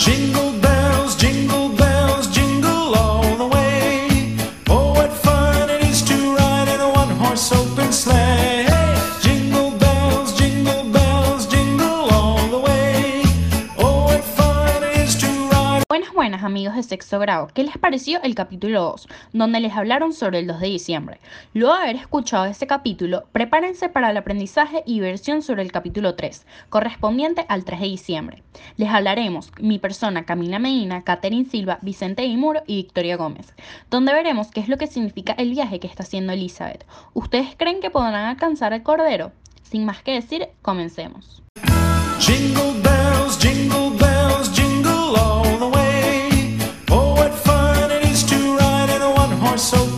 Jingle bells, Buenas, amigos de sexto grado. ¿Qué les pareció el capítulo 2, donde les hablaron sobre el 2 de diciembre? Luego de haber escuchado este capítulo, prepárense para el aprendizaje y versión sobre el capítulo 3, correspondiente al 3 de diciembre. Les hablaremos mi persona Camila Medina, Catherine Silva, Vicente Imuro y Victoria Gómez, donde veremos qué es lo que significa el viaje que está haciendo Elizabeth. ¿Ustedes creen que podrán alcanzar el cordero? Sin más que decir, comencemos. Jingle bells, jingle bells, jingle all Oh.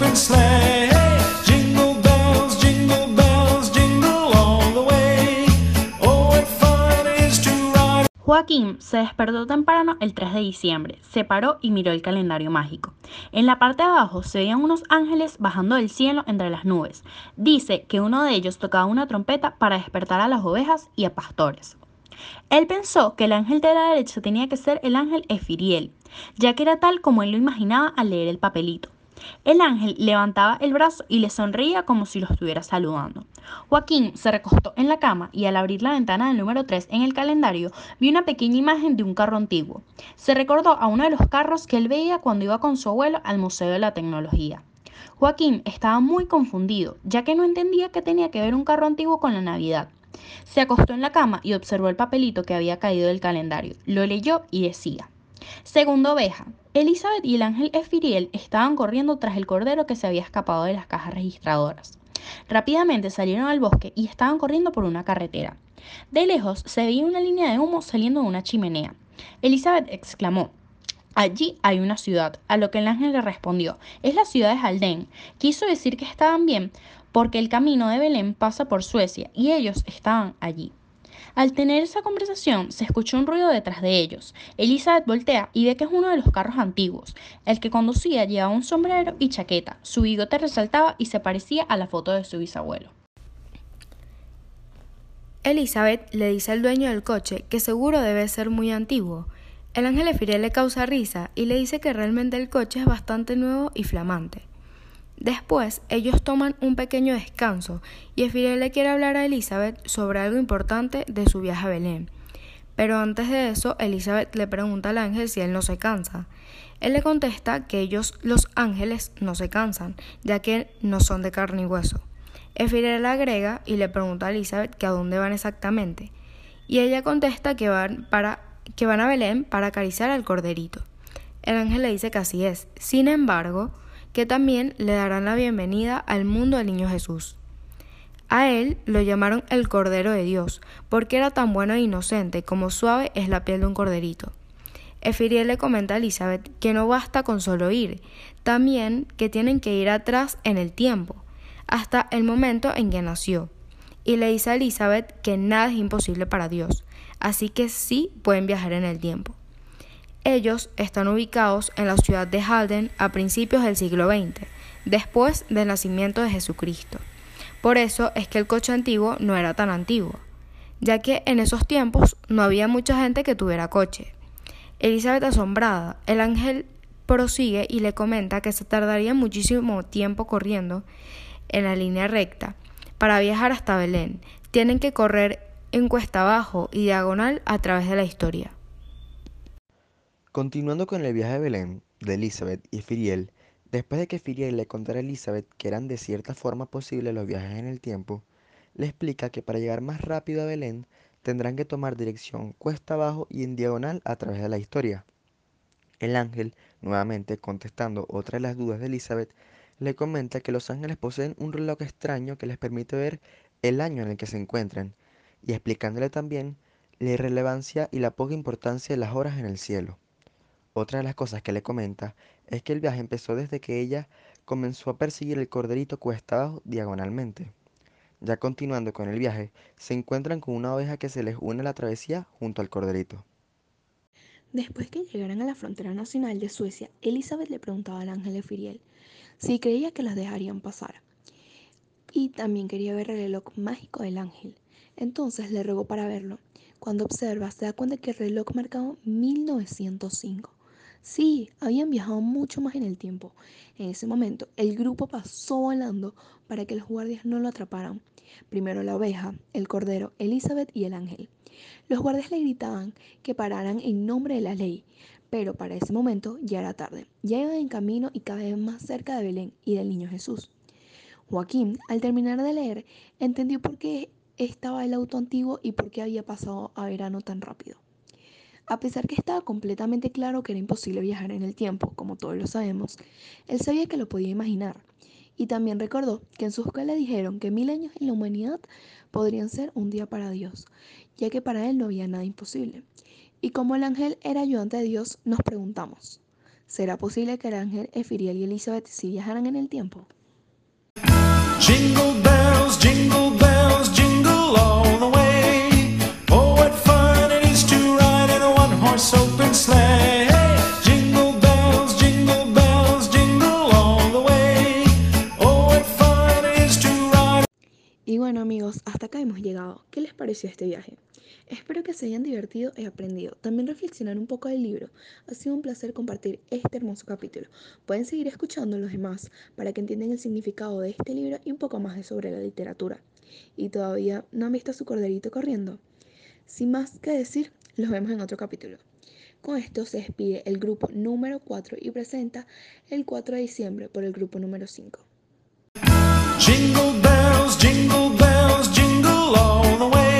Joaquín se despertó temprano el 3 de diciembre, se paró y miró el calendario mágico. En la parte de abajo se veían unos ángeles bajando del cielo entre las nubes. Dice que uno de ellos tocaba una trompeta para despertar a las ovejas y a pastores. Él pensó que el ángel de la derecha tenía que ser el ángel Efiriel, ya que era tal como él lo imaginaba al leer el papelito. El ángel levantaba el brazo y le sonreía como si lo estuviera saludando. Joaquín se recostó en la cama y al abrir la ventana del número 3 en el calendario vio una pequeña imagen de un carro antiguo. Se recordó a uno de los carros que él veía cuando iba con su abuelo al Museo de la Tecnología. Joaquín estaba muy confundido, ya que no entendía qué tenía que ver un carro antiguo con la Navidad. Se acostó en la cama y observó el papelito que había caído del calendario. Lo leyó y decía, Segunda oveja. Elizabeth y el ángel Efiriel estaban corriendo tras el cordero que se había escapado de las cajas registradoras. Rápidamente salieron al bosque y estaban corriendo por una carretera. De lejos se veía una línea de humo saliendo de una chimenea. Elizabeth exclamó, Allí hay una ciudad, a lo que el ángel le respondió, es la ciudad de Haldén. Quiso decir que estaban bien, porque el camino de Belén pasa por Suecia y ellos estaban allí. Al tener esa conversación, se escuchó un ruido detrás de ellos. Elizabeth voltea y ve que es uno de los carros antiguos. El que conducía llevaba un sombrero y chaqueta. Su bigote resaltaba y se parecía a la foto de su bisabuelo. Elizabeth le dice al dueño del coche que seguro debe ser muy antiguo. El ángel Efiriel le causa risa y le dice que realmente el coche es bastante nuevo y flamante. Después, ellos toman un pequeño descanso y Efiriel le quiere hablar a Elizabeth sobre algo importante de su viaje a Belén. Pero antes de eso, Elizabeth le pregunta al ángel si él no se cansa. Él le contesta que ellos, los ángeles, no se cansan, ya que no son de carne y hueso. Efiriel agrega y le pregunta a Elizabeth que a dónde van exactamente. Y ella contesta que van, para, que van a Belén para acariciar al corderito. El ángel le dice que así es. Sin embargo, que también le darán la bienvenida al mundo del niño Jesús. A él lo llamaron el Cordero de Dios, porque era tan bueno e inocente como suave es la piel de un corderito. Efiriel le comenta a Elizabeth que no basta con solo ir, también que tienen que ir atrás en el tiempo, hasta el momento en que nació. Y le dice a Elizabeth que nada es imposible para Dios, así que sí pueden viajar en el tiempo. Ellos están ubicados en la ciudad de Halden a principios del siglo XX, después del nacimiento de Jesucristo. Por eso es que el coche antiguo no era tan antiguo, ya que en esos tiempos no había mucha gente que tuviera coche. Elizabeth asombrada, el ángel prosigue y le comenta que se tardaría muchísimo tiempo corriendo en la línea recta para viajar hasta Belén. Tienen que correr en cuesta abajo y diagonal a través de la historia. Continuando con el viaje de Belén de Elizabeth y Firiel, después de que Firiel le contara a Elizabeth que eran de cierta forma posibles los viajes en el tiempo, le explica que para llegar más rápido a Belén tendrán que tomar dirección cuesta abajo y en diagonal a través de la historia. El ángel, nuevamente contestando otra de las dudas de Elizabeth, le comenta que los ángeles poseen un reloj extraño que les permite ver el año en el que se encuentran, y explicándole también la irrelevancia y la poca importancia de las horas en el cielo. Otra de las cosas que le comenta es que el viaje empezó desde que ella comenzó a perseguir el corderito cuesta abajo diagonalmente. Ya continuando con el viaje, se encuentran con una oveja que se les une a la travesía junto al corderito. Después que llegaran a la frontera nacional de Suecia, Elizabeth le preguntaba al ángel Efiriel si creía que las dejarían pasar. Y también quería ver el reloj mágico del ángel. Entonces le rogó para verlo. Cuando observa, se da cuenta que el reloj marcaba 1905. Sí, habían viajado mucho más en el tiempo. En ese momento, el grupo pasó volando para que los guardias no lo atraparan. Primero la oveja, el cordero, Elizabeth y el ángel. Los guardias le gritaban que pararan en nombre de la ley, pero para ese momento ya era tarde. Ya iban en camino y cada vez más cerca de Belén y del niño Jesús. Joaquín, al terminar de leer, entendió por qué estaba el auto antiguo y por qué había pasado a verano tan rápido. A pesar que estaba completamente claro que era imposible viajar en el tiempo, como todos lo sabemos, él sabía que lo podía imaginar. Y también recordó que en su escuela dijeron que mil años en la humanidad podrían ser un día para Dios, ya que para él no había nada imposible. Y como el ángel era ayudante de Dios, nos preguntamos, ¿será posible que el ángel Efiriel y Elizabeth sí viajaran en el tiempo? Jingle bells, jingle bells, Y bueno amigos, hasta acá hemos llegado. ¿Qué les pareció este viaje? Espero que se hayan divertido y aprendido. También reflexionar un poco del libro. Ha sido un placer compartir este hermoso capítulo. Pueden seguir escuchando los demás para que entiendan el significado de este libro y un poco más de sobre la literatura. ¿Y todavía no han visto su corderito corriendo? Sin más que decir, los vemos en otro capítulo. Con esto se despide el grupo número 4 y presenta el 4 de diciembre por el grupo número 5. Jingle bells, jingle bells, jingle all the way.